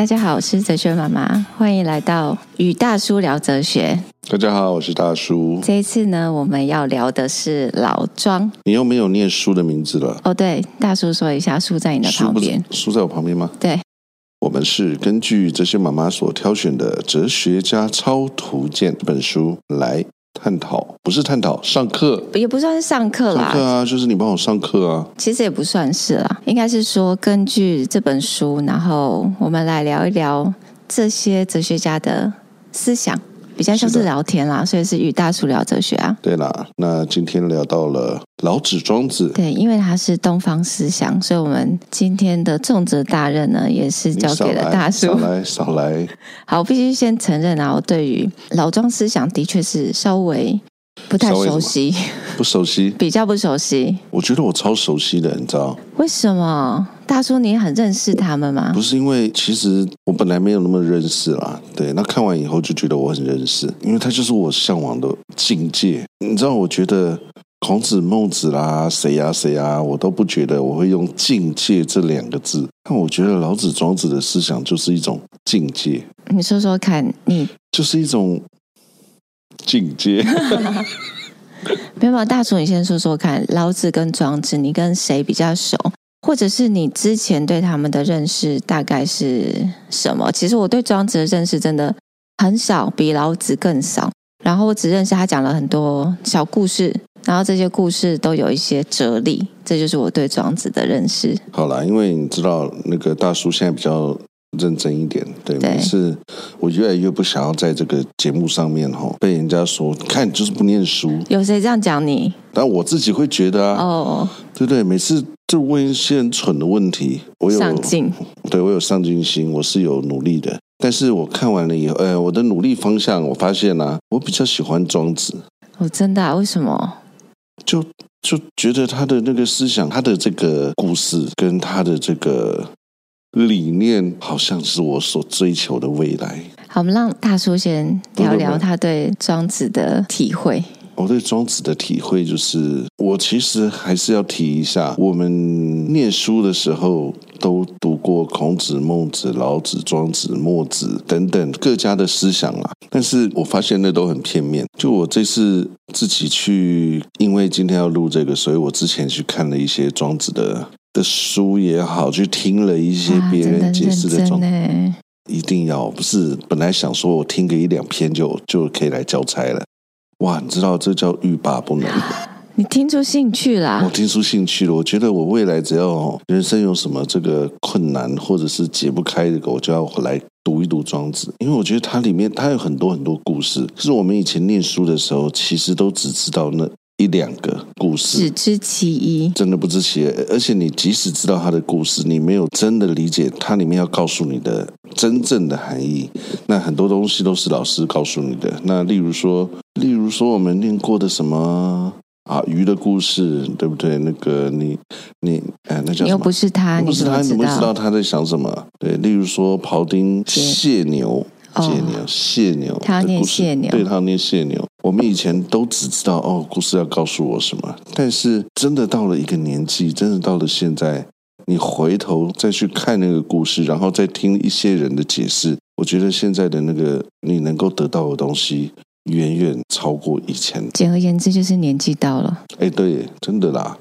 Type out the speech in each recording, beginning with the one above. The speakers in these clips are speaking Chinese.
大家好，我是哲学妈妈，欢迎来到与大叔聊哲学。大家好，我是大叔。这一次呢，我们要聊的是老庄。你又没有念书的名字了？哦，对，大叔说一下，书在你的旁边。书在我旁边吗？对。我们是根据哲学妈妈所挑选的《哲学家超图鉴》这本书来探讨，不是探讨，上课也不算是上课啦。上课啊，就是你帮我上课啊。其实也不算是啦，应该是说根据这本书，然后我们来聊一聊这些哲学家的思想。比较像是聊天啦，所以是与大叔聊哲学啊。对啦，那今天聊到了老子、庄子。对，因为他是东方思想，所以我们今天的重责大任呢，也是交给了大叔。少来，少来。好，我必须先承认啊，我对于老庄思想的确是稍微不太熟悉，不熟悉，比较不熟悉。我觉得我超熟悉的，你知道？为什么？大叔，你很认识他们吗？不是，因为其实我本来没有那么认识啦。对，那看完以后就觉得我很认识，因为他就是我向往的境界。你知道，我觉得孔子、孟子啦，谁呀谁呀，我都不觉得我会用境界这两个字。但我觉得老子、庄子的思想就是一种境界。你说说看，你就是一种境界。没有，大叔，你先说说看，老子跟庄子，你跟谁比较熟？或者是你之前对他们的认识大概是什么？其实我对庄子的认识真的很少，比老子更少。然后我只认识他讲了很多小故事，然后这些故事都有一些哲理，这就是我对庄子的认识。好了，因为你知道那个大叔现在比较认真一点，对，每次我越来越不想要在这个节目上面哈被人家说，看你就是不念书。有谁这样讲你？但我自己会觉得啊，哦，对不对？每次。就问一些很蠢的问题，我有上进，对，我有上进心，我是有努力的。但是我看完了以后，哎，我的努力方向，我发现啊，我比较喜欢庄子。哦，真的啊？为什么？就就觉得他的那个思想，他的这个故事，跟他的这个理念，好像是我所追求的未来。好，我们让大叔先聊聊他对庄子的体会。我对庄子的体会就是，我其实还是要提一下，我们念书的时候都读过孔子、孟子、老子、庄子、墨子等等各家的思想啊，但是我发现那都很片面。就我这次自己去，因为今天要录这个，所以我之前去看了一些庄子的的书也好，去听了一些别人解释的庄子，一定要不是本来想说我听个一两篇就就可以来交差了。哇，你知道这叫欲罢不能。你听出兴趣啦？我听出兴趣了。我觉得我未来只要人生有什么这个困难，或者是解不开的，我就要来读一读庄子，因为我觉得它里面它有很多很多故事，是我们以前念书的时候，其实都只知道那一两个故事，只知其一，真的不知其二。而且你即使知道他的故事，你没有真的理解它里面要告诉你的真正的含义。那很多东西都是老师告诉你的。那例如说，例如说我们念过的什么啊鱼的故事，对不对？那个你你哎，那叫什么？又不是他，不是他，你怎么知道他在想什么？对，例如说庖丁解牛。谢牛，谢牛，他念谢牛，对，他念谢牛。我们以前都只知道哦，故事要告诉我什么。但是真的到了一个年纪，真的到了现在，你回头再去看那个故事，然后再听一些人的解释，我觉得现在的那个你能够得到的东西，远远超过以前。简而言之，就是年纪到了。哎，对，真的啦。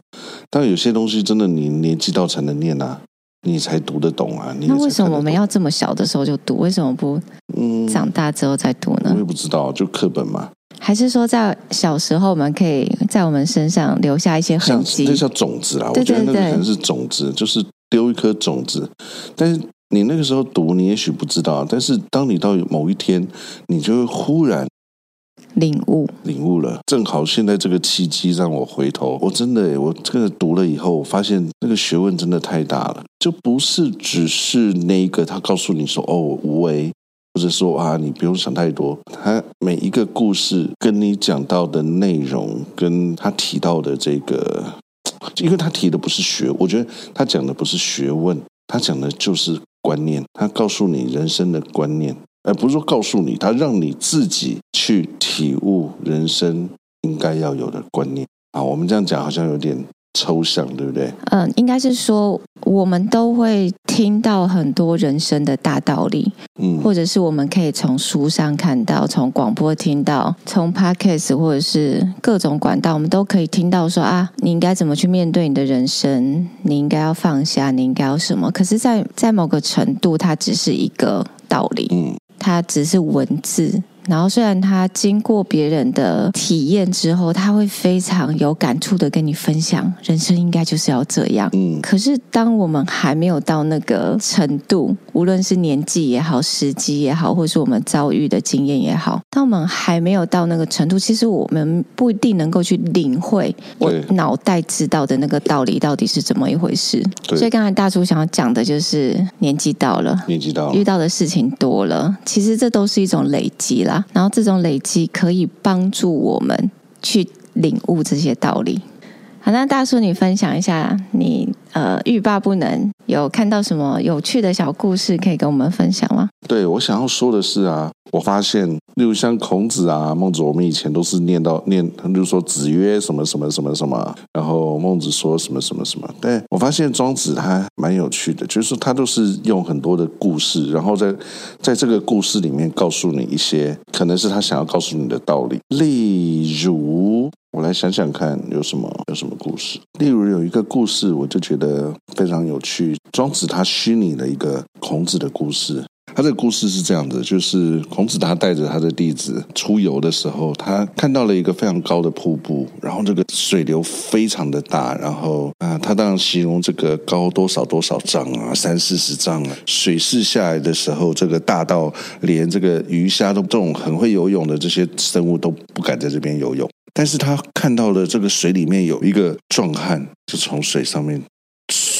但有些东西真的你年纪到才能念啊。你才读得懂啊！你那为什么我们要这么小的时候就读？为什么不长大之后再读呢？嗯，我也不知道，就课本嘛。还是说在小时候我们可以在我们身上留下一些痕迹？这叫种子啦。对对对，我觉得那个可能是种子，就是丢一颗种子。但是你那个时候读，你也许不知道。但是当你到某一天，你就会忽然。领悟，领悟了。正好现在这个契机让我回头，我真的，我这个读了以后，我发现那个学问真的太大了，就不是只是那一个他告诉你说哦无为，或者说啊你不用想太多。他每一个故事跟你讲到的内容，跟他提到的这个，因为他提的不是学，我觉得他讲的不是学问，他讲的就是观念，他告诉你人生的观念。而不是说告诉你，他让你自己去体悟人生应该要有的观念啊。我们这样讲好像有点抽象，对不对？嗯，应该是说我们都会听到很多人生的大道理，嗯，或者是我们可以从书上看到，从广播听到，从 podcast 或者是各种管道，我们都可以听到说啊，你应该怎么去面对你的人生，你应该要放下，你应该要什么？可是在，在在某个程度，它只是一个道理，嗯，它只是文字。然后，虽然他经过别人的体验之后，他会非常有感触的跟你分享，人生应该就是要这样。嗯，可是当我们还没有到那个程度，无论是年纪也好，时机也好，或是我们遭遇的经验也好，当我们还没有到那个程度，其实我们不一定能够去领会我脑袋知道的那个道理到底是怎么一回事。对。所以刚才大叔想要讲的就是年纪到了，年纪到了，遇到的事情多了，其实这都是一种累积啦。然后这种累积可以帮助我们去领悟这些道理。好，那大叔，你分享一下你呃欲罢不能有看到什么有趣的小故事可以跟我们分享吗？对，我想要说的是啊，我发现，例如像孔子啊、孟子，我们以前都是念到念，例如说子曰什么什么什么什么，然后孟子说什么什么什么。对，我发现庄子他蛮有趣的，就是他都是用很多的故事，然后在在这个故事里面告诉你一些可能是他想要告诉你的道理，例如。我来想想看，有什么有什么故事？例如有一个故事，我就觉得非常有趣。庄子他虚拟了一个孔子的故事。他这个故事是这样的，就是孔子他带着他的弟子出游的时候，他看到了一个非常高的瀑布，然后这个水流非常的大，然后啊，他当然形容这个高多少多少丈啊，三四十丈啊，水势下来的时候，这个大到连这个鱼虾都这种很会游泳的这些生物都不敢在这边游泳。但是他看到了这个水里面有一个壮汉，就从水上面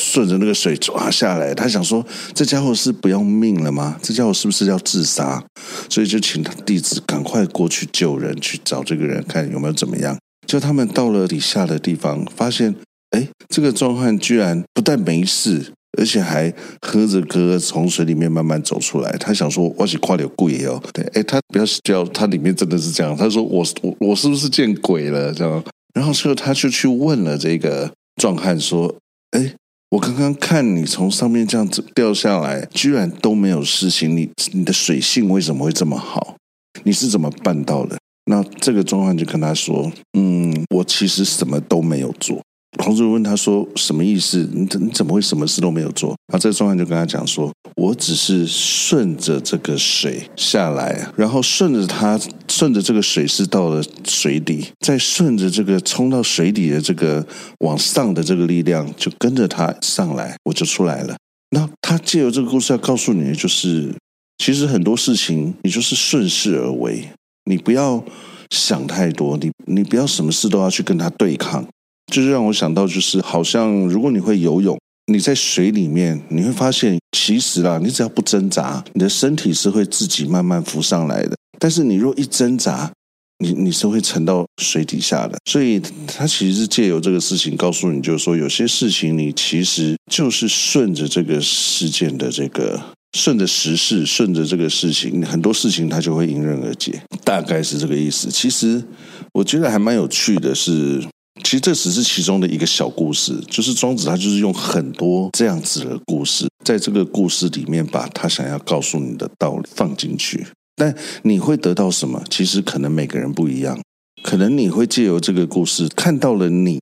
顺着那个水抓下来。他想说，这家伙是不要命了吗？这家伙是不是要自杀？所以就请他弟子赶快过去救人，去找这个人，看有没有怎么样。就他们到了底下的地方，发现，哎，这个壮汉居然不但没事。而且还喝着歌从水里面慢慢走出来。他想说：“我是快点鬼哦。”对，哎，他不要叫他里面真的是这样。他说我：“我我我是不是见鬼了？”这样。然后之后他就去问了这个壮汉说：“哎，我刚刚看你从上面这样子掉下来，居然都没有事情。你你的水性为什么会这么好？你是怎么办到的？”那这个壮汉就跟他说：“嗯，我其实什么都没有做。”孔子问他说：“什么意思？你怎你怎么会什么事都没有做？”然后这个壮汉就跟他讲说：“我只是顺着这个水下来，然后顺着它，顺着这个水是到了水底，再顺着这个冲到水底的这个往上的这个力量，就跟着它上来，我就出来了。那他借由这个故事要告诉你的就是，其实很多事情你就是顺势而为，你不要想太多，你你不要什么事都要去跟他对抗。”就是让我想到，就是好像如果你会游泳，你在水里面，你会发现，其实啦，你只要不挣扎，你的身体是会自己慢慢浮上来的。但是你若一挣扎，你你是会沉到水底下的。所以他其实是借由这个事情告诉你，就是说有些事情你其实就是顺着这个事件的这个，顺着时事，顺着这个事情，很多事情它就会迎刃而解，大概是这个意思。其实我觉得还蛮有趣的是。其实这只是其中的一个小故事，就是庄子他就是用很多这样子的故事，在这个故事里面把他想要告诉你的道理放进去。但你会得到什么？其实可能每个人不一样，可能你会借由这个故事看到了你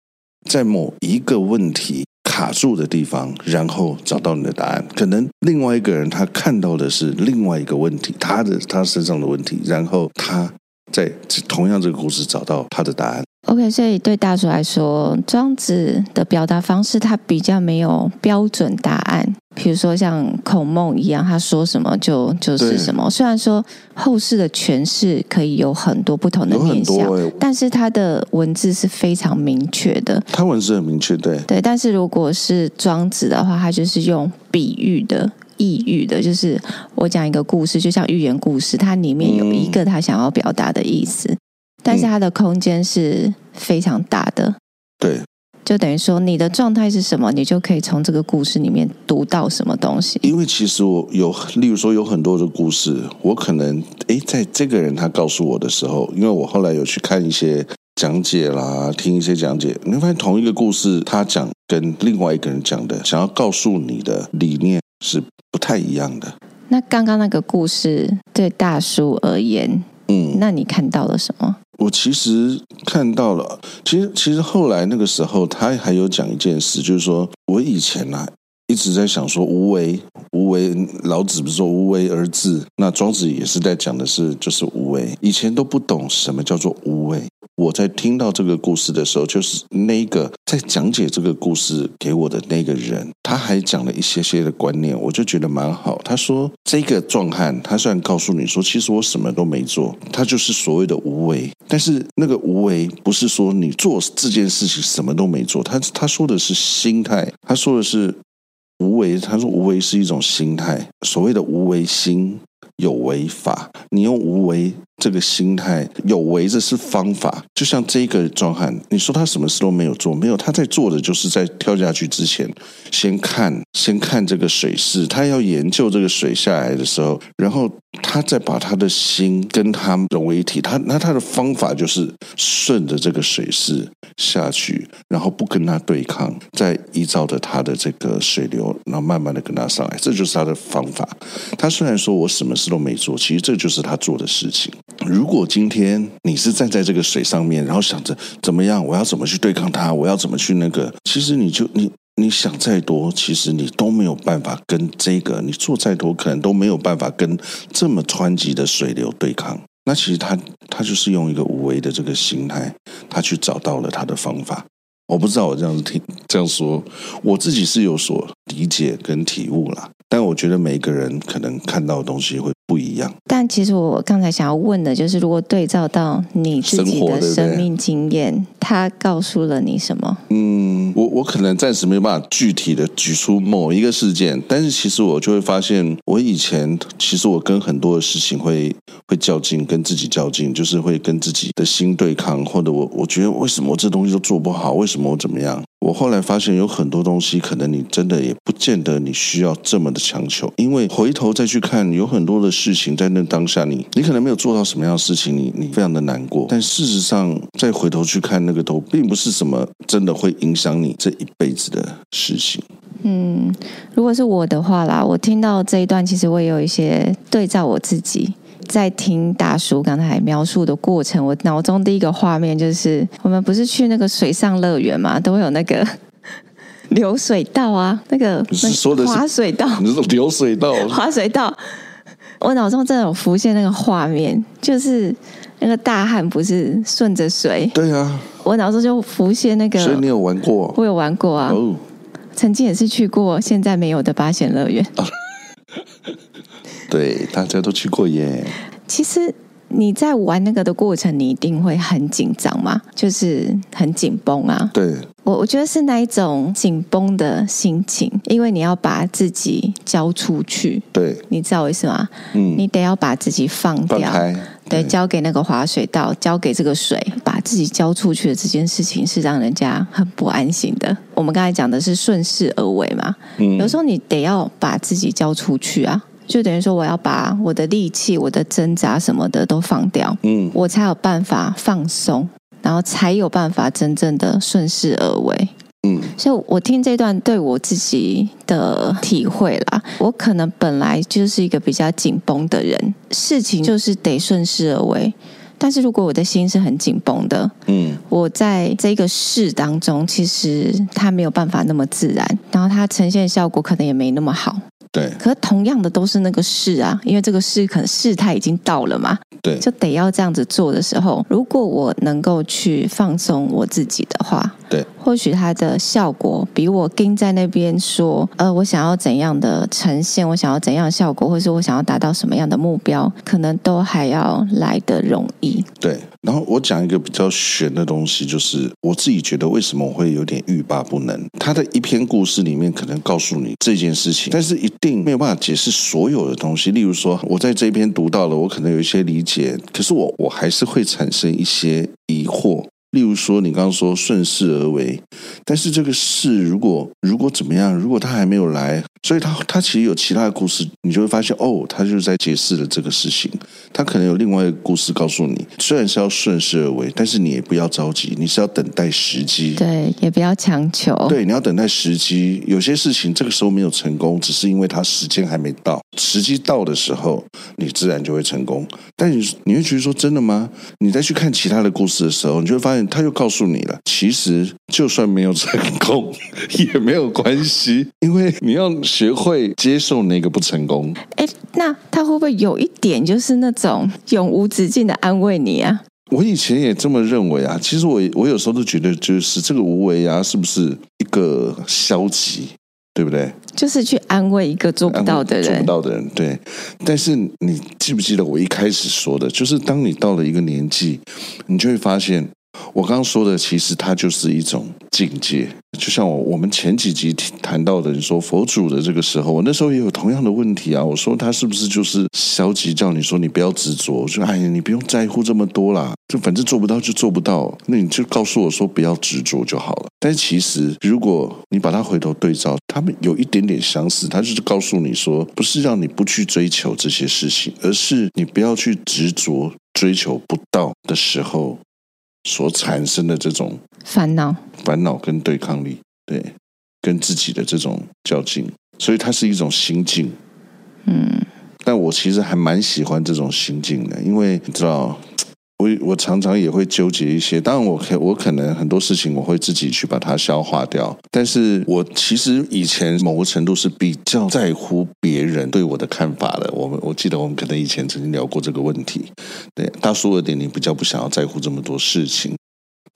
在某一个问题卡住的地方，然后找到你的答案。可能另外一个人他看到的是另外一个问题，他的他身上的问题，然后他在同样这个故事找到他的答案。OK，所以对大叔来说，庄子的表达方式他比较没有标准答案。比如说像孔孟一样，他说什么就就是什么。虽然说后世的诠释可以有很多不同的面向，欸、但是他的文字是非常明确的。他文字很明确，对对。但是如果是庄子的话，他就是用比喻的、意喻的，就是我讲一个故事，就像寓言故事，它里面有一个他想要表达的意思。嗯但是它的空间是非常大的，对，就等于说你的状态是什么，你就可以从这个故事里面读到什么东西。因为其实我有，例如说有很多的故事，我可能诶，在这个人他告诉我的时候，因为我后来有去看一些讲解啦，听一些讲解，你会发现同一个故事，他讲跟另外一个人讲的，想要告诉你的理念是不太一样的。那刚刚那个故事对大叔而言，嗯，那你看到了什么？我其实看到了，其实其实后来那个时候，他还有讲一件事，就是说我以前呢、啊、一直在想说无为无为，老子不是说无为而治，那庄子也是在讲的是就是无为，以前都不懂什么叫做无为。我在听到这个故事的时候，就是那个在讲解这个故事给我的那个人，他还讲了一些些的观念，我就觉得蛮好。他说：“这个壮汉，他虽然告诉你说，其实我什么都没做，他就是所谓的无为。但是那个无为，不是说你做这件事情什么都没做，他他说的是心态，他说的是无为。他说无为是一种心态，所谓的无为心。”有为法，你用无为这个心态，有为这是方法。就像这个壮汉，你说他什么事都没有做，没有，他在做的就是在跳下去之前，先看，先看这个水势，他要研究这个水下来的时候，然后他再把他的心跟他融为一体。他那他的方法就是顺着这个水势下去，然后不跟他对抗，再依照着他的这个水流，然后慢慢的跟他上来，这就是他的方法。他虽然说我什么事都没做，其实这就是他做的事情。如果今天你是站在这个水上面，然后想着怎么样，我要怎么去对抗它，我要怎么去那个，其实你就你你想再多，其实你都没有办法跟这个，你做再多，可能都没有办法跟这么湍急的水流对抗。那其实他他就是用一个无为的这个心态，他去找到了他的方法。我不知道我这样子听这样说，我自己是有所理解跟体悟啦。但我觉得每个人可能看到的东西会不一样。但其实我刚才想要问的就是，如果对照到你自己的生命经验，他告诉了你什么？嗯，我我可能暂时没有办法具体的举出某一个事件，但是其实我就会发现，我以前其实我跟很多的事情会会较劲，跟自己较劲，就是会跟自己的心对抗，或者我我觉得为什么我这东西都做不好，为什么我怎么样？我后来发现有很多东西，可能你真的也不见得你需要这么的强求，因为回头再去看，有很多的事情在那当下你，你可能没有做到什么样的事情，你你非常的难过。但事实上，再回头去看那个都并不是什么真的会影响你这一辈子的事情。嗯，如果是我的话啦，我听到这一段，其实我也有一些对照我自己。在听大叔刚才描述的过程，我脑中第一个画面就是，我们不是去那个水上乐园嘛，都会有那个 流水道啊，那个说的滑水道，你说流水道，滑水道，我脑中真的有浮现那个画面，就是那个大汉不是顺着水，对啊，我脑中就浮现那个，所以你有玩过？我有玩过啊，哦，曾经也是去过现在没有的八仙乐园。啊 对，大家都去过耶。其实你在玩那个的过程，你一定会很紧张嘛，就是很紧绷啊。对，我我觉得是那一种紧绷的心情，因为你要把自己交出去。对，你知道我意思吗？嗯，你得要把自己放掉，放开，对，对，交给那个滑水道，交给这个水，把自己交出去的这件事情是让人家很不安心的。我们刚才讲的是顺势而为嘛，嗯，有时候你得要把自己交出去啊。就等于说，我要把我的力气、我的挣扎什么的都放掉，嗯，我才有办法放松，然后才有办法真正的顺势而为，嗯。所以，我听这段对我自己的体会啦，我可能本来就是一个比较紧绷的人，事情就是得顺势而为。但是如果我的心是很紧绷的，嗯，我在这个事当中，其实它没有办法那么自然，然后它呈现效果可能也没那么好。对，可是同样的都是那个事啊，因为这个事可能事态已经到了嘛，对，就得要这样子做的时候，如果我能够去放松我自己的话，对，或许它的效果比我盯在那边说，呃，我想要怎样的呈现，我想要怎样的效果，或是我想要达到什么样的目标，可能都还要来得容易。对，然后我讲一个比较玄的东西，就是我自己觉得为什么我会有点欲罢不能。他的一篇故事里面可能告诉你这件事情，但是一定没有办法解释所有的东西。例如说，我在这边读到了，我可能有一些理解，可是我我还是会产生一些疑惑。例如说，你刚刚说顺势而为，但是这个势如果如果怎么样，如果他还没有来，所以他他其实有其他的故事，你就会发现哦，他就是在解释了这个事情。他可能有另外一个故事告诉你，虽然是要顺势而为，但是你也不要着急，你是要等待时机，对，也不要强求，对，你要等待时机。有些事情这个时候没有成功，只是因为他时间还没到，时机到的时候，你自然就会成功。但你你会觉得说真的吗？你再去看其他的故事的时候，你就会发现。他又告诉你了，其实就算没有成功 也没有关系，因为你要学会接受那个不成功。哎，那他会不会有一点就是那种永无止境的安慰你啊？我以前也这么认为啊。其实我我有时候都觉得，就是这个无为啊，是不是一个消极，对不对？就是去安慰一个做不到的人，做不到的人。对，但是你记不记得我一开始说的，就是当你到了一个年纪，你就会发现。我刚刚说的，其实它就是一种境界。就像我我们前几集谈到的，你说佛祖的这个时候，我那时候也有同样的问题啊。我说他是不是就是消极，叫你说你不要执着？我说哎呀，你不用在乎这么多啦，就反正做不到就做不到，那你就告诉我说不要执着就好了。但其实如果你把它回头对照，他们有一点点相似，他就是告诉你说，不是让你不去追求这些事情，而是你不要去执着追求不到的时候。所产生的这种烦恼、烦恼跟对抗力，对，跟自己的这种较劲，所以它是一种心境。嗯，但我其实还蛮喜欢这种心境的，因为你知道。我我常常也会纠结一些，当然我可我可能很多事情我会自己去把它消化掉，但是我其实以前某个程度是比较在乎别人对我的看法的。我们我记得我们可能以前曾经聊过这个问题，对，大叔二点零比较不想要在乎这么多事情。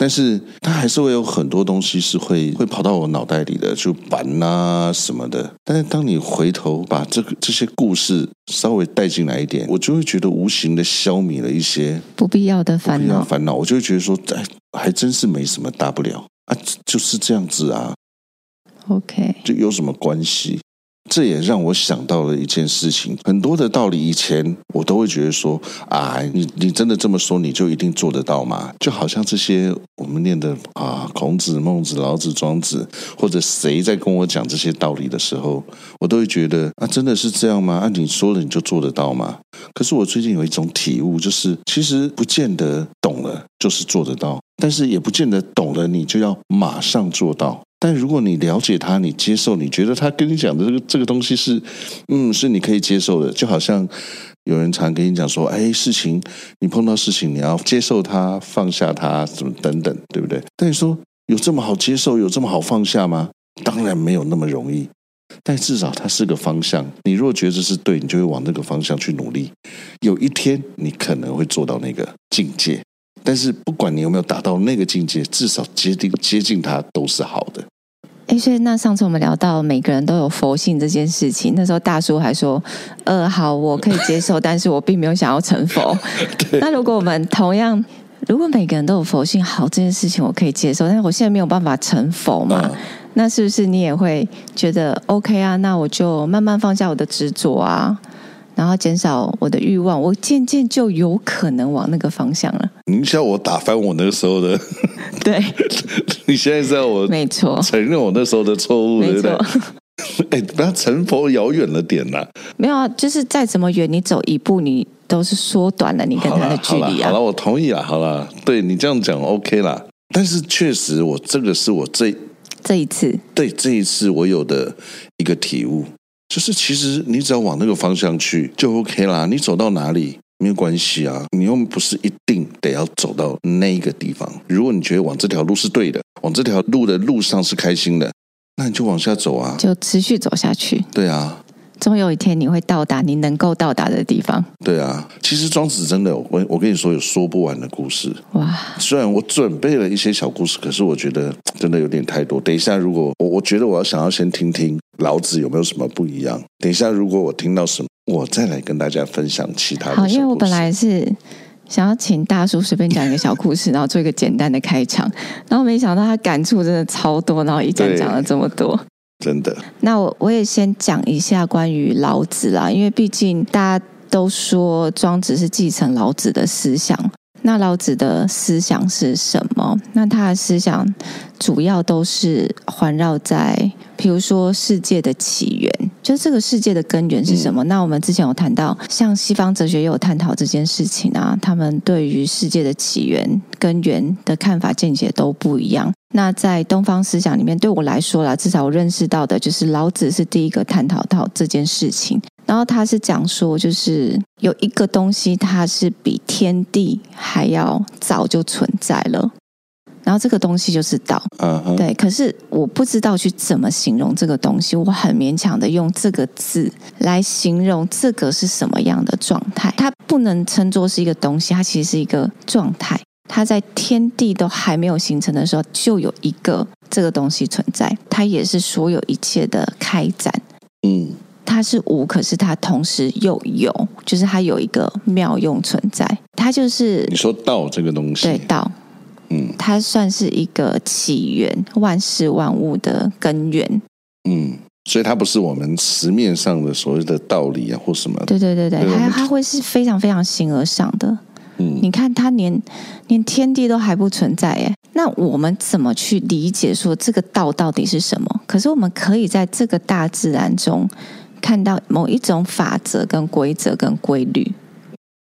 但是它还是会有很多东西是会会跑到我脑袋里的，就烦啊什么的。但是当你回头把这个这些故事稍微带进来一点，我就会觉得无形的消弭了一些不必要的烦恼。烦恼，我就会觉得说，哎，还真是没什么大不了啊，就是这样子啊。OK，就有什么关系？这也让我想到了一件事情，很多的道理以前我都会觉得说，啊，你你真的这么说，你就一定做得到吗？就好像这些我们念的啊，孔子、孟子、老子、庄子，或者谁在跟我讲这些道理的时候，我都会觉得，啊，真的是这样吗？啊，你说了你就做得到吗？可是我最近有一种体悟，就是其实不见得懂了就是做得到，但是也不见得懂了你就要马上做到。但如果你了解他，你接受，你觉得他跟你讲的这个这个东西是，嗯，是你可以接受的，就好像有人常跟你讲说，哎，事情你碰到事情，你要接受它，放下它，什么等等，对不对？但你说有这么好接受，有这么好放下吗？当然没有那么容易，但至少它是个方向。你若觉得是对，你就会往那个方向去努力。有一天，你可能会做到那个境界。但是不管你有没有达到那个境界，至少接近接近它都是好的。哎，所以那上次我们聊到每个人都有佛性这件事情，那时候大叔还说：“呃，好，我可以接受，但是我并没有想要成佛。”那如果我们同样，如果每个人都有佛性，好，这件事情我可以接受，但是我现在没有办法成佛嘛？嗯、那是不是你也会觉得 OK 啊？那我就慢慢放下我的执着啊。然后减少我的欲望，我渐渐就有可能往那个方向了。你叫我打翻我那个时候的？对，你现在知道我没错，承认我那时候的错误，没错。对不对？哎，不要成佛遥远了点呐。没有啊，就是再怎么远，你走一步，你都是缩短了你跟他的距离啊。好了，我同意了。好了，对你这样讲 OK 啦。但是确实，我这个是我这这一次，对这一次我有的一个体悟。就是其实你只要往那个方向去就 OK 啦，你走到哪里没有关系啊，你又不是一定得要走到那个地方。如果你觉得往这条路是对的，往这条路的路上是开心的，那你就往下走啊，就持续走下去。对啊。终有一天你会到达你能够到达的地方。对啊，其实庄子真的，我我跟你说有说不完的故事。哇！虽然我准备了一些小故事，可是我觉得 真的有点太多。等一下，如果我我觉得我要想要先听听老子有没有什么不一样。等一下，如果我听到什么，我再来跟大家分享其他的。好，因为我本来是想要请大叔随便讲一个小故事，然后做一个简单的开场，然后没想到他感触真的超多，然后一讲讲了这么多。真的，那我我也先讲一下关于老子啦，因为毕竟大家都说庄子是继承老子的思想，那老子的思想是什么？那他的思想主要都是环绕在，比如说世界的起源，就是这个世界的根源是什么？嗯、那我们之前有谈到，像西方哲学也有探讨这件事情啊，他们对于世界的起源、根源的看法见解都不一样。那在东方思想里面，对我来说啦，至少我认识到的就是老子是第一个探讨到这件事情。然后他是讲说，就是有一个东西，它是比天地还要早就存在了。然后这个东西就是道。Uh huh. 对。可是我不知道去怎么形容这个东西，我很勉强的用这个字来形容这个是什么样的状态。它不能称作是一个东西，它其实是一个状态。它在天地都还没有形成的时候，就有一个这个东西存在。它也是所有一切的开展。嗯。它是无，可是它同时又有，就是它有一个妙用存在。它就是你说道这个东西，对道，嗯，它算是一个起源，万事万物的根源。嗯，所以它不是我们词面上的所谓的道理啊，或什么。对对对对，它它会是非常非常形而上的。嗯，你看，它连连天地都还不存在，哎，那我们怎么去理解说这个道到底是什么？可是我们可以在这个大自然中。看到某一种法则、跟规则、跟规律，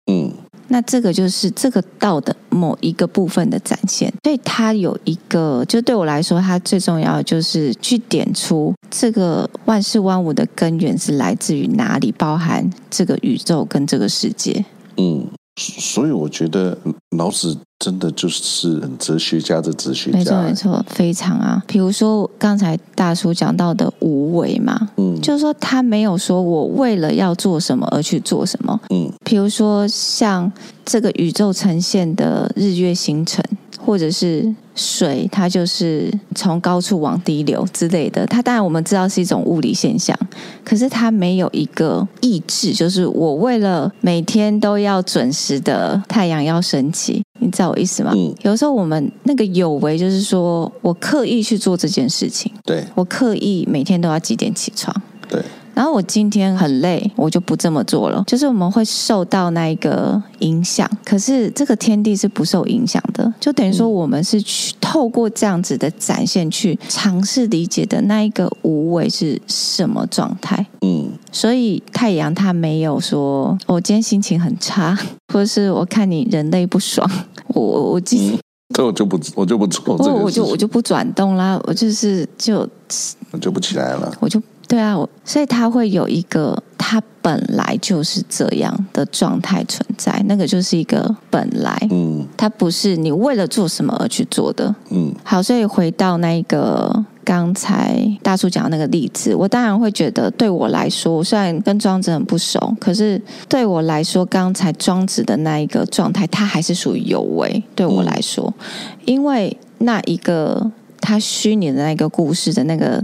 嗯，那这个就是这个道的某一个部分的展现。所以它有一个，就对我来说，它最重要的就是去点出这个万事万物的根源是来自于哪里，包含这个宇宙跟这个世界。嗯，所以我觉得老子。真的就是很哲学家的哲学家，没错没错，非常啊。比如说刚才大叔讲到的无为嘛，嗯，就是说他没有说我为了要做什么而去做什么，嗯，比如说像这个宇宙呈现的日月星辰。或者是水，它就是从高处往低流之类的。它当然我们知道是一种物理现象，可是它没有一个意志，就是我为了每天都要准时的太阳要升起，你知道我意思吗？嗯。有时候我们那个有为，就是说我刻意去做这件事情，对，我刻意每天都要几点起床，对。然后我今天很累，我就不这么做了。就是我们会受到那一个影响，可是这个天地是不受影响的。就等于说，我们是去透过这样子的展现，去尝试理解的那一个无为是什么状态。嗯，所以太阳它没有说，我今天心情很差，或者是我看你人类不爽，我我今天、嗯、这我就不我就不做这个，我就我就不转动啦，我就是就我就不起来了，我就。对啊，所以他会有一个，他本来就是这样的状态存在，那个就是一个本来，嗯，他不是你为了做什么而去做的，嗯。好，所以回到那一个刚才大叔讲的那个例子，我当然会觉得，对我来说，我虽然跟庄子很不熟，可是对我来说，刚才庄子的那一个状态，他还是属于有为。对我来说，嗯，因为那一个他虚拟的那个故事的那个。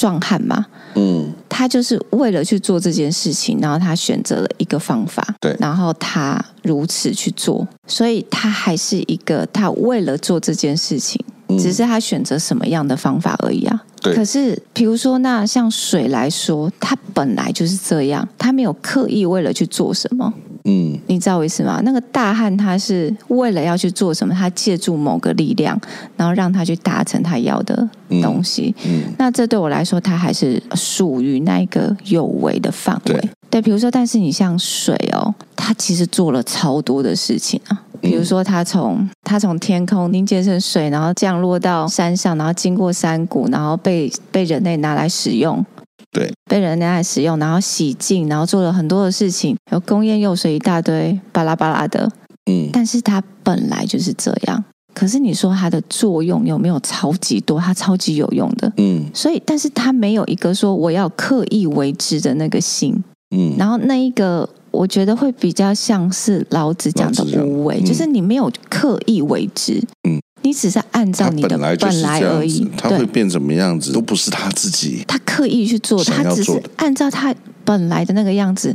壮汉嘛，嗯，他就是为了去做这件事情，然后他选择了一个方法，对，然后他如此去做，所以他还是一个他为了做这件事情，嗯，只是他选择什么样的方法而已啊。对，可是比如说那像水来说，它本来就是这样，他没有刻意为了去做什么。嗯，你知道我意思吗？那个大汉他是为了要去做什么，他借助某个力量，然后让他去达成他要的东西。嗯，嗯，那这对我来说，他还是属于那个有为的范围。对，对，比如说，但是你像水哦，他其实做了超多的事情啊。比如说，他从他从天空凝结成水，然后降落到山上，然后经过山谷，然后被被人类拿来使用。对，被人拿来使用，然后洗净，然后做了很多的事情，有工业用水一大堆，巴拉巴拉的。嗯，但是它本来就是这样。可是你说它的作用有没有超级多？它超级有用的。嗯，所以，但是它没有一个说我要刻意为之的那个心。嗯，然后那一个，我觉得会比较像是老子讲的无为，就是你没有刻意为之。嗯。你只是按照你的本来而已，他会变怎么样子都不是他自己，他刻意去做，他只是按照他本来的那个样子，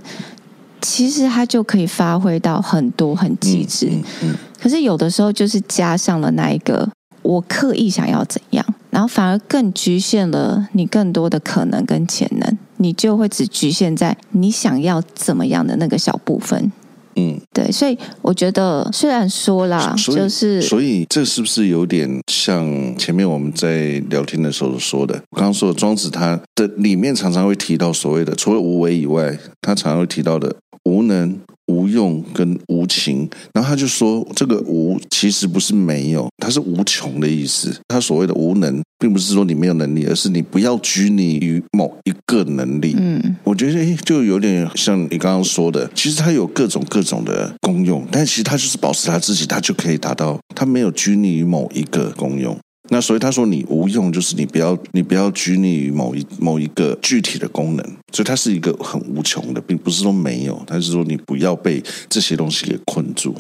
其实他就可以发挥到很多很极致。嗯嗯嗯、可是有的时候就是加上了那一个我刻意想要怎样，然后反而更局限了你更多的可能跟潜能，你就会只局限在你想要怎么样的那个小部分。嗯，对，所以我觉得虽然说啦，就是所以这是不是有点像前面我们在聊天的时候说的？我刚刚说的庄子他的里面常常会提到所谓的除了无为以外，他常常会提到的无能。无用跟无情，然后他就说，这个无其实不是没有，它是无穷的意思。他所谓的无能，并不是说你没有能力，而是你不要拘泥于某一个能力。嗯，我觉得诶，就有点像你刚刚说的，其实它有各种各种的功用，但其实它就是保持它自己，它就可以达到，它没有拘泥于某一个功用。那所以他说你无用，就是你不要你不要拘泥于某一某一个具体的功能，所以它是一个很无穷的，并不是说没有，他是说你不要被这些东西给困住。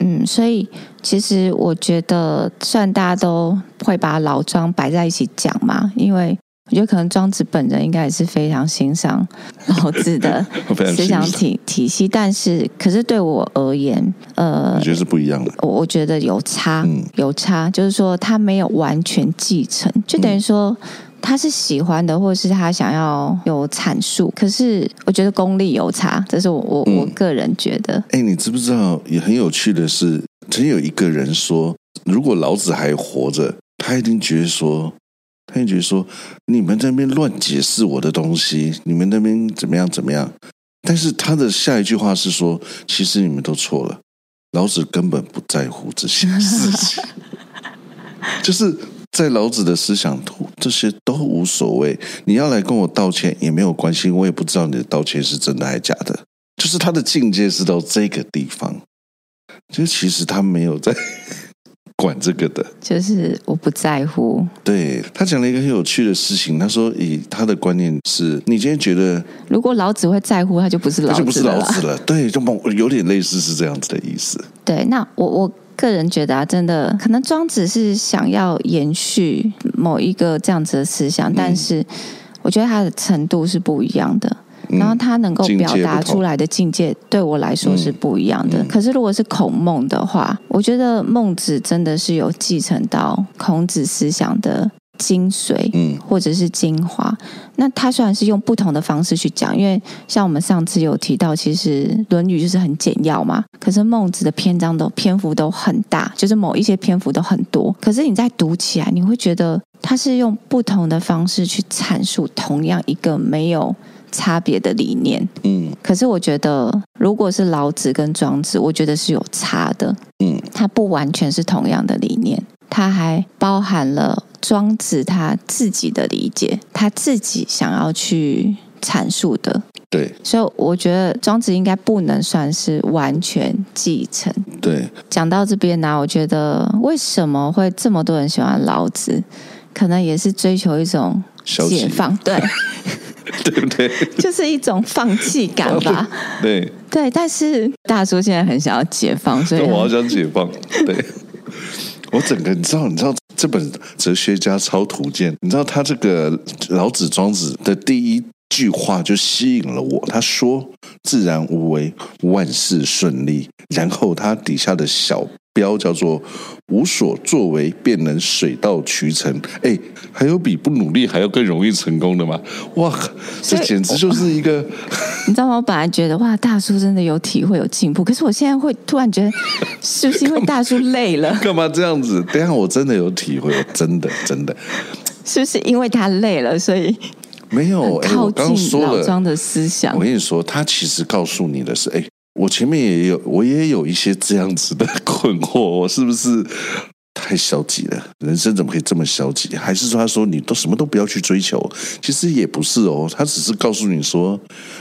嗯，所以其实我觉得，虽然大家都会把老庄摆在一起讲嘛，因为。我觉得可能庄子本人应该也是非常欣赏老子的 思想体体系，但是可是对我而言，呃，我觉得是不一样的。我我觉得有差，有差，就是说他没有完全继承，就等于说他是喜欢的，或者是他想要有阐述。可是我觉得功力有差，这是我我我个人觉得。哎，你知不知道？也很有趣的是，曾经有一个人说，如果老子还活着，他一定觉得说。他就觉得说，你们在那边乱解释我的东西，你们那边怎么样怎么样？但是他的下一句话是说，其实你们都错了，老子根本不在乎这些事情，就是在老子的思想图，这些都无所谓。你要来跟我道歉也没有关系，我也不知道你的道歉是真的还是假的。就是他的境界是到这个地方，就其实他没有在。管这个的，就是我不在乎。对，他讲了一个很有趣的事情，他说以他的观念是，你今天觉得，如果老子会在乎，他就不是老子了，他就不是老子了。对，就有点类似是这样子的意思。对，那我我个人觉得啊，真的可能庄子是想要延续某一个这样子的思想，嗯，但是我觉得他的程度是不一样的。然后他能够表达出来的境界，对我来说是不一样的。可是如果是孔孟的话，我觉得孟子真的是有继承到孔子思想的精髓，嗯，或者是精华。那他虽然是用不同的方式去讲，因为像我们上次有提到，其实《论语》就是很简要嘛。可是孟子的篇章都篇幅都很大，就是某一些篇幅都很多。可是你在读起来，你会觉得他是用不同的方式去阐述同样一个没有。差别的理念，嗯，可是我觉得，如果是老子跟庄子，我觉得是有差的，嗯，它不完全是同样的理念，它还包含了庄子他自己的理解，他自己想要去阐述的，对，所以我觉得庄子应该不能算是完全继承，对。讲到这边呢、啊，我觉得为什么会这么多人喜欢老子，可能也是追求一种解放，对。对不对？就是一种放弃感吧。对对，但是大叔现在很想要解放，所以 我好想解放。对，我整个你知道，你知道这本哲学家超图鉴，你知道他这个老子庄子的第一句话就吸引了我。他说：“自然无为，万事顺利。”然后他底下的小。标叫做无所作为便能水到渠成，哎，还有比不努力还要更容易成功的吗？哇，这简直就是一个，你知道吗？我本来觉得哇，大叔真的有体会有进步，可是我现在会突然觉得，是不是因为大叔累了？干嘛这样子？等下我真的有体会，真的真的，是不是因为他累了，所以没有靠近老庄的思想？我跟你说，他其实告诉你的是，哎。我前面也有，我也有一些这样子的困惑，我是不是太消极了？人生怎么可以这么消极？还是说他说你都什么都不要去追求？其实也不是哦，他只是告诉你说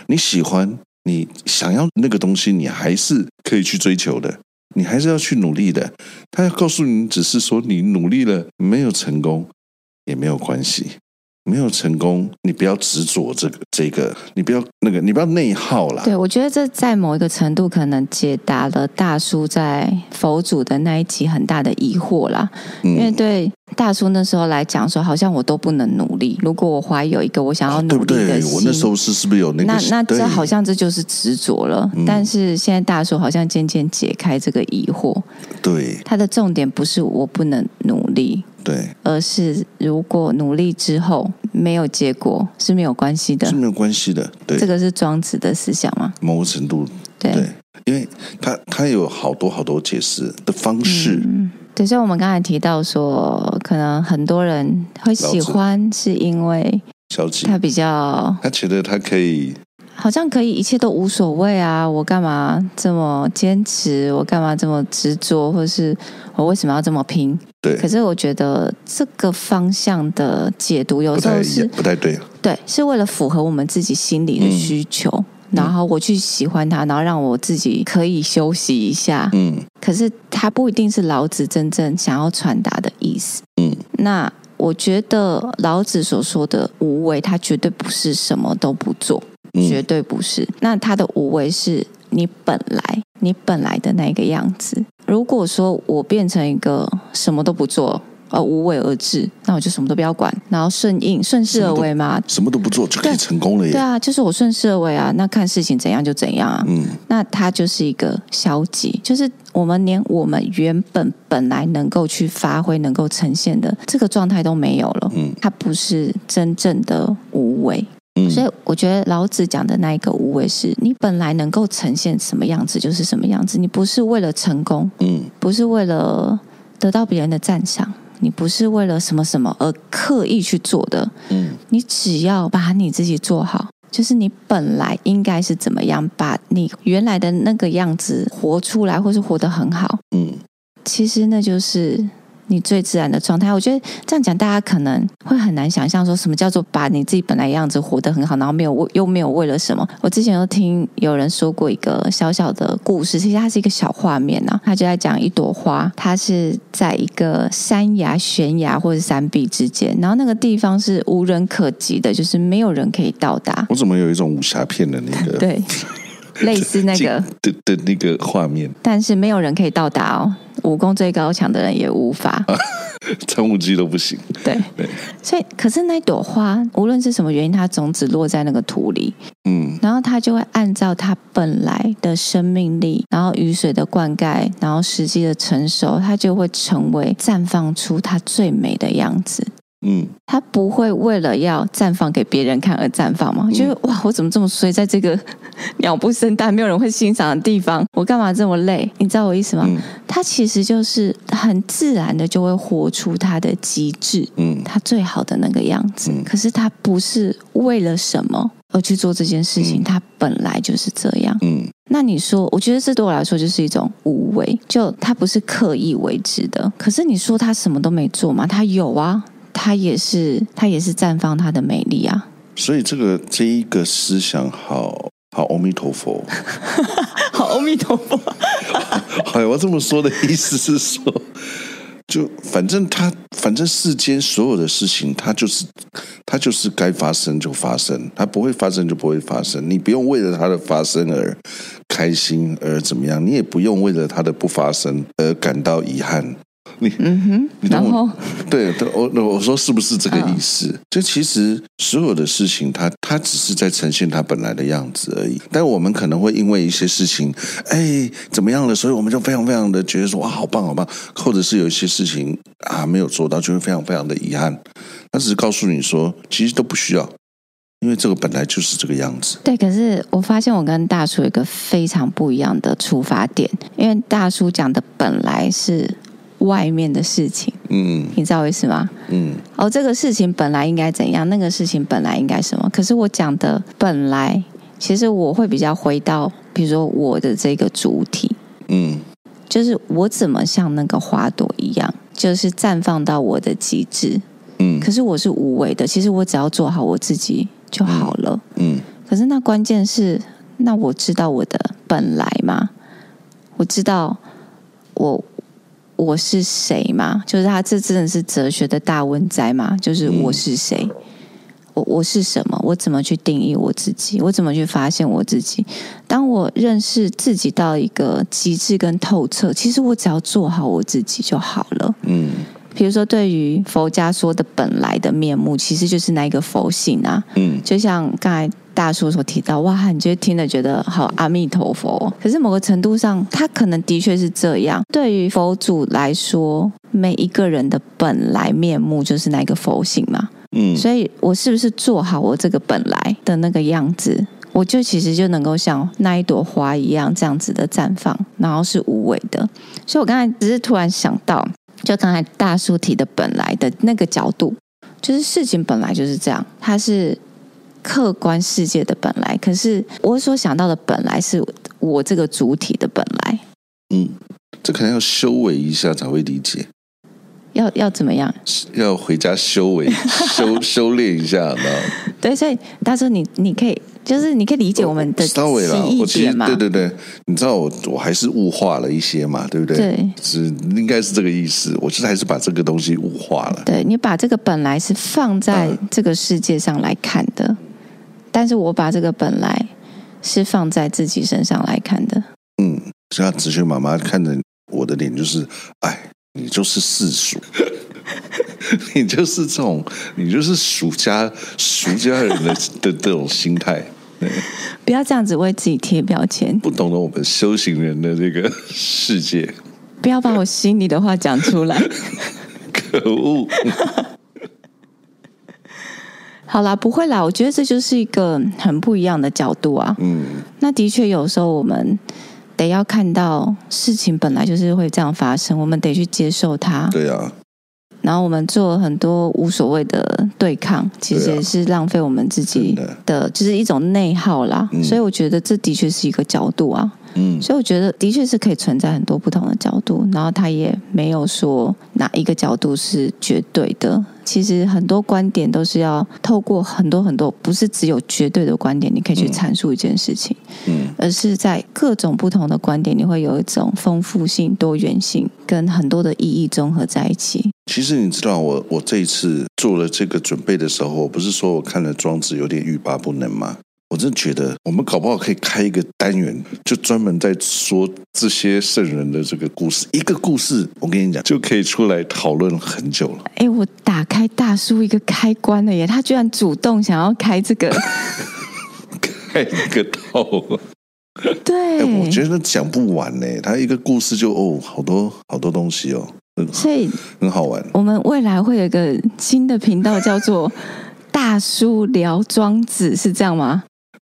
你喜欢，你想要那个东西，你还是可以去追求的，你还是要去努力的。他要告诉你，只是说你努力了没有成功也没有关系。没有成功，你不要执着这个这个，你不要那个，你不要内耗啦。对，我觉得这在某一个程度可能解答了大叔在佛祖的那一集很大的疑惑啦。嗯、因为对大叔那时候来讲说，好像我都不能努力。如果我怀有一个我想要努力的心，对不对？我那时候是是不是有那个？那那这好像这就是执着了。嗯、但是现在大叔好像渐渐解开这个疑惑。对，他的重点不是我不能努力。对，而是如果努力之后没有结果是没有关系的，是没有关系的。对，这个是庄子的思想吗？某个程度，对。对因为他他有好多好多解释的方式。嗯，对，所以我们刚才提到说，可能很多人会喜欢，是因为消极，他比较，他觉得他可以。好像可以，一切都无所谓啊！我干嘛这么坚持？我干嘛这么执着？或是我为什么要这么拼？对。可是我觉得这个方向的解读有时候是不太对。对，是为了符合我们自己心里的需求，嗯、然后我去喜欢它，然后让我自己可以休息一下。嗯。可是它不一定是老子真正想要传达的意思。嗯。那我觉得老子所说的无为，它绝对不是什么都不做。绝对不是。那他的无为是你本来你本来的那个样子。如果说我变成一个什么都不做，而无为而治，那我就什么都不要管，然后顺应顺势而为嘛，什么都不做就可以成功了耶。对啊，就是我顺势而为啊。那看事情怎样就怎样啊。嗯，那他就是一个消极，就是我们连我们原本本来能够去发挥、能够呈现的这个状态都没有了。嗯，他不是真正的无为。所以我觉得老子讲的那一个无为，是你本来能够呈现什么样子就是什么样子，你不是为了成功，嗯，不是为了得到别人的赞赏，你不是为了什么什么而刻意去做的，嗯，你只要把你自己做好，就是你本来应该是怎么样，把你原来的那个样子活出来，或是活得很好，嗯，其实那就是。你最自然的状态，我觉得这样讲，大家可能会很难想象，说什么叫做把你自己本来样子活得很好，然后没有为又没有为了什么。我之前有听有人说过一个小小的故事，其实它是一个小画面啊，他就在讲一朵花，它是在一个山崖、悬崖或者山壁之间，然后那个地方是无人可及的，就是没有人可以到达。我怎么有一种武侠片的那个对，类似那个的的那个画面，但是没有人可以到达哦。武功最高强的人也无法，张无忌都不行。对，对，所以可是那朵花，无论是什么原因，它种子落在那个土里，嗯，然后它就会按照它本来的生命力，然后雨水的灌溉，然后时机的成熟，它就会成为绽放出它最美的样子。嗯，他不会为了要绽放给别人看而绽放吗？就是哇，我怎么这么衰，在这个 鸟不生蛋、没有人会欣赏的地方，我干嘛这么累？你知道我意思吗？嗯、他其实就是很自然的就会活出他的极致，嗯，他最好的那个样子。嗯、可是他不是为了什么而去做这件事情，嗯、它本来就是这样。嗯，那你说，我觉得这对我来说就是一种无为，就他不是刻意为之的。可是你说他什么都没做吗？他有啊。它也是，它也是绽放它的美丽啊！所以这个这一个思想好，好 好，阿弥陀佛，好，阿弥陀佛。哎，我这么说的意思是说，就反正他，反正世间所有的事情，它就是，它就是该发生就发生，它不会发生就不会发生。你不用为了它的发生而开心，而怎么样，你也不用为了它的不发生而感到遗憾。你嗯哼，然后 对，我我说是不是这个意思？哦、就其实所有的事情它，它它只是在呈现它本来的样子而已。但我们可能会因为一些事情，哎，怎么样了？所以我们就非常非常的觉得说哇，好棒好棒，或者是有一些事情啊没有做到，就会非常非常的遗憾。他只是告诉你说，其实都不需要，因为这个本来就是这个样子。对，可是我发现我跟大叔有一个非常不一样的出发点，因为大叔讲的本来是。外面的事情，嗯，你知道意思吗？嗯，哦，这个事情本来应该怎样？那个事情本来应该什么？可是我讲的本来，其实我会比较回到，比如说我的这个主体，嗯，就是我怎么像那个花朵一样，就是绽放到我的极致，嗯。可是我是无为的，其实我只要做好我自己就好了，嗯。可是那关键是，那我知道我的本来吗？我知道我。我是谁吗？就是他，这真的是哲学的大问哉吗？就是我是谁？我我是什么？我怎么去定义我自己？我怎么去发现我自己？当我认识自己到一个极致跟透彻，其实我只要做好我自己就好了。嗯，比如说对于佛家说的本来的面目，其实就是那一个佛性啊。嗯，就像刚才。大叔所提到，哇，你觉得听了觉得好阿弥陀佛。可是某个程度上，他可能的确是这样。对于佛祖来说，每一个人的本来面目就是那个佛性嘛。嗯，所以我是不是做好我这个本来的那个样子，我就其实就能够像那一朵花一样这样子的绽放，然后是无为的。所以我刚才只是突然想到，就刚才大叔提的本来的那个角度，就是事情本来就是这样，它是客观世界的本来。可是我所想到的本来是我这个主体的本来。嗯，这可能要修为一下才会理解。要要怎么样？要回家修为 修修炼一下，对，所以他说，你你可以就是你可以理解我们的稍微了，我其实对对对，你知道我我还是物化了一些嘛，对不对？对，是应该是这个意思。我就是还是把这个东西物化了。对，你把这个本来是放在这个世界上来看的，嗯、但是我把这个本来是放在自己身上来看的。嗯，像子萱妈妈看着我的脸，就是哎。你就是世俗，你就是这种，你就是俗家俗家人的的这种心态。不要这样子为自己贴标签，不懂得我们修行人的这个世界。不要把我心里的话讲出来，可恶！好啦，不会啦，我觉得这就是一个很不一样的角度啊。嗯，那的确有时候我们。得要看到事情本来就是会这样发生，我们得去接受它。对啊。然后我们做很多无所谓的对抗，其实也是浪费我们自己的，的就是一种内耗啦。嗯。所以我觉得这的确是一个角度啊。嗯。所以我觉得的确是可以存在很多不同的角度，然后他也没有说哪一个角度是绝对的。其实很多观点都是要透过很多很多，不是只有绝对的观点，你可以去阐述一件事情，嗯，而是在各种不同的观点，你会有一种丰富性、多元性，跟很多的意义综合在一起。其实你知道我，我我这一次做了这个准备的时候，我不是说我看了庄子有点欲罢不能吗？我真觉得，我们搞不好可以开一个单元，就专门在说这些圣人的这个故事。一个故事，我跟你讲，就可以出来讨论很久了。哎，我打开大叔一个开关了耶！他居然主动想要开这个，开一个头。对，我觉得讲不完呢。他一个故事就哦，好多好多东西哦，所以很好玩。我们未来会有一个新的频道，叫做“大叔聊庄子”，是这样吗？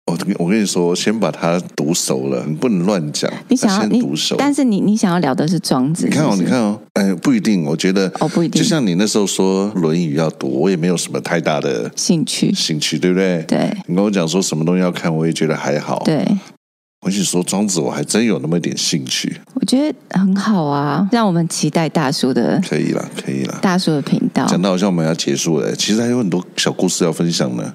我我跟你说，先把它读熟了，你不能乱讲。你想要先读熟，但是你你想要聊的是庄子。你看哦，你看哦，哎，不一定。我觉得哦，不一定。就像你那时候说《论语》要读，我也没有什么太大的兴趣，兴趣对不对？对。你跟我讲说什么东西要看，我也觉得还好。对。我跟你说庄子，我还真有那么一点兴趣。我觉得很好啊，让我们期待大叔的。可以了，可以了。大叔的频道讲到好像我们要结束了，其实还有很多小故事要分享呢。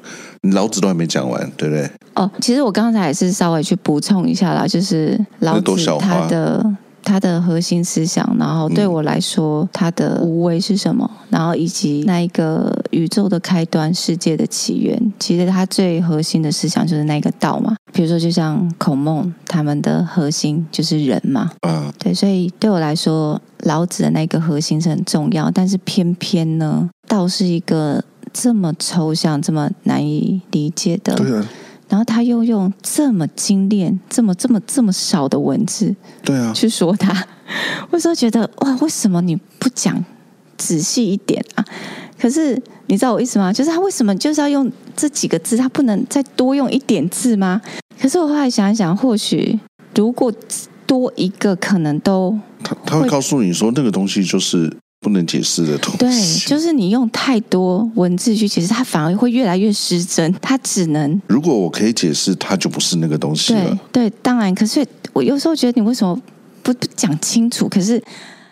老子都还没讲完，对不对？哦，其实我刚才也是稍微去补充一下啦，就是老子他的他的核心思想，然后对我来说，他的无为是什么？然后以及那一个宇宙的开端、世界的起源，其实他最核心的思想就是那个道嘛。比如说，就像孔孟他们的核心就是人嘛。嗯，对，所以对我来说，老子的那个核心是很重要，但是偏偏呢，道是一个。这么抽象、这么难以理解的，对啊，然后他又用这么精炼、这么这么这么少的文字，对啊，去说他，我时候觉得哇，为什么你不讲仔细一点啊？可是你知道我意思吗？就是他为什么就是要用这几个字，他不能再多用一点字吗？可是我后来想一想，或许如果多一个，可能都他他会告诉你说，那个东西就是。不能解释的东西，对，就是你用太多文字去解释，它反而会越来越失真。它只能，如果我可以解释，它就不是那个东西了。对，对，当然。可是我有时候觉得，你为什么不不讲清楚？可是。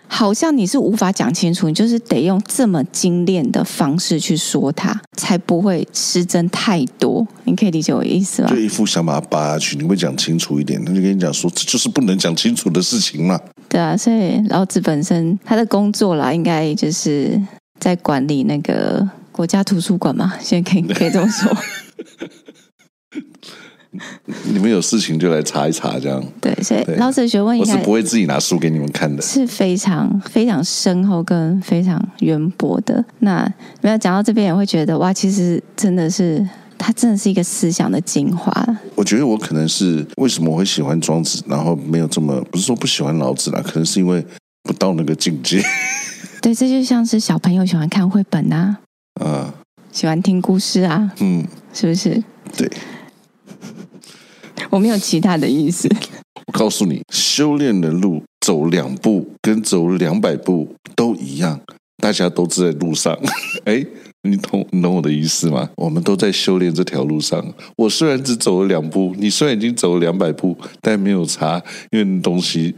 好像你是无法讲清楚，你就是得用这么精炼的方式去说它，才不会失真太多。你可以理解我的意思吗？就一副想把它扒下去，你会讲清楚一点，他就跟你讲说，这就是不能讲清楚的事情嘛。对啊，所以老子本身他的工作啦，应该就是在管理那个国家图书馆嘛。现在可以可以这么说。你们有事情就来查一查，这样对。所以老子的学问我是不会自己拿书给你们看的，是非常非常深厚跟非常渊博的。那没有讲到这边，也会觉得哇，其实真的是他真的是一个思想的精华。我觉得我可能是为什么我会喜欢庄子，然后没有这么不是说不喜欢老子啦，可能是因为不到那个境界。对，这就像是小朋友喜欢看绘本啊，啊，喜欢听故事啊，嗯，是不是？对。我没有其他的意思。我告诉你，修炼的路走两步跟走两百步都一样，大家都是在路上。哎，你懂你懂我的意思吗？我们都在修炼这条路上。我虽然只走了两步，你虽然已经走了两百步，但没有差，因为东西。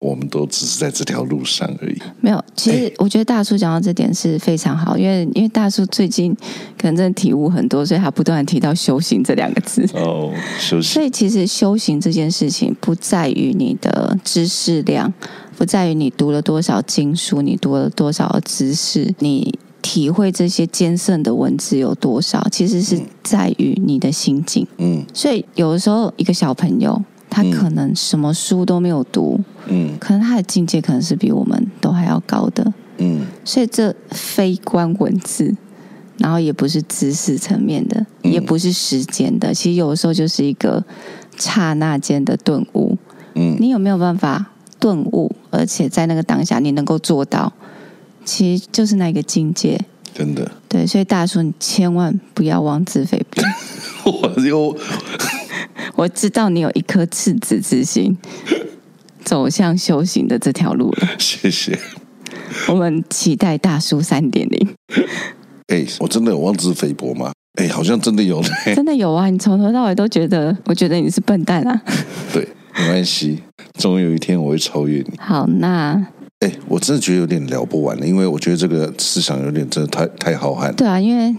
我们都只是在这条路上而已。没有，其实我觉得大叔讲到这点是非常好，因为因为大叔最近可能真的体悟很多，所以他不断提到修行这两个字。哦，修行。所以其实修行这件事情不在于你的知识量，不在于你读了多少经书，你读了多少知识，你体会这些艰涩的文字有多少，其实是在于你的心境。嗯，所以有的时候一个小朋友。他可能什么书都没有读，嗯，可能他的境界可能是比我们都还要高的，嗯，所以这非观文字，然后也不是知识层面的，嗯，也不是时间的，其实有的时候就是一个刹那间的顿悟，嗯，你有没有办法顿悟，而且在那个当下你能够做到，其实就是那个境界，真的，对，所以大叔你千万不要妄自菲薄，我又。我知道你有一颗赤子之心，走向修行的这条路了。谢谢。我们期待大叔三点零。哎，我真的有妄自菲薄吗？哎，好像真的有。真的有啊！你从头到尾都觉得，我觉得你是笨蛋啊。对，没关系，总有一天我会超越你。好，那哎，我真的觉得有点聊不完了，因为我觉得这个思想有点真的太太浩瀚。对啊，因为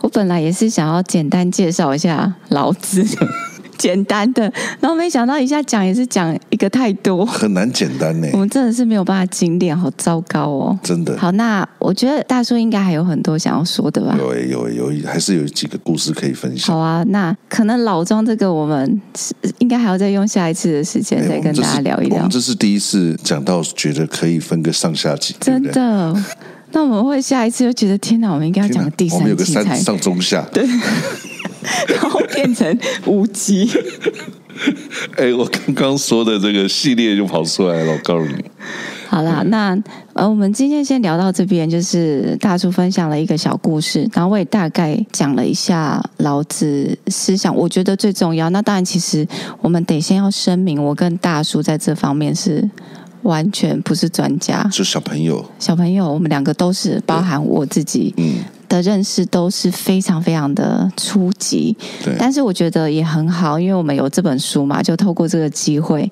我本来也是想要简单介绍一下老子。简单的，然后没想到一下讲也是讲一个太多，很难简单呢。我们真的是没有办法精炼，好糟糕哦。真的。好，那我觉得大叔应该还有很多想要说的吧？有有有，还是有几个故事可以分享。好啊，那可能老庄这个，我们应该还要再用下一次的时间再跟大家聊一聊。我们这是第一次讲到，觉得可以分个上下集，真的。那我们会下一次又觉得天哪，我们应该要讲个第三集才。我们有个三上中下。对。然后变成无极。哎，我刚刚说的这个系列就跑出来了，我告诉你。好啦，那呃，我们今天先聊到这边，就是大叔分享了一个小故事，然后我也大概讲了一下老子思想，我觉得最重要。那当然，其实我们得先要声明，我跟大叔在这方面是完全不是专家，就小朋友，小朋友，我们两个都是，包含我自己，嗯。的认识都是非常非常的初级，对，但是我觉得也很好，因为我们有这本书嘛，就透过这个机会，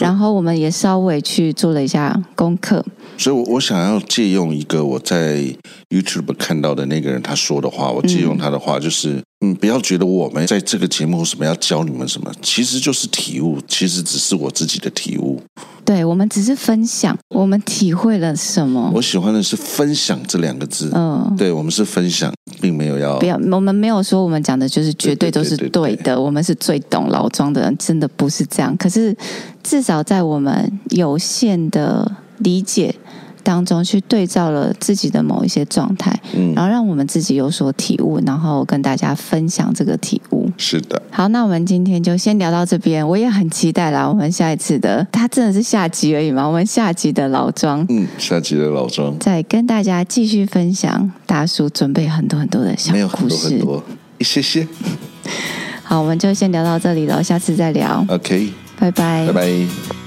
然后我们也稍微去做了一下功课。所以，我我想要借用一个我在 YouTube 看到的那个人他说的话，我借用他的话，就是嗯，不要觉得我们在这个节目什么要教你们什么，其实就是体悟，其实只是我自己的体悟。对，我们只是分享，我们体会了什么？我喜欢的是“分享”这两个字。嗯，对，我们是分享，并没有要不要。我们没有说我们讲的就是绝对都是对的。对对对对，我们是最懂老庄的人，真的不是这样。可是至少在我们有限的理解当中，去对照了自己的某一些状态，嗯，然后让我们自己有所体悟，然后跟大家分享这个体悟。是的，好，那我们今天就先聊到这边。我也很期待啦，我们下一次的，它真的是下集而已嘛？我们下集的老庄，嗯，下集的老庄，再跟大家继续分享。大叔准备很多很多的小故事，很多很多，一些些。好，我们就先聊到这里了，下次再聊。OK，拜拜，拜拜。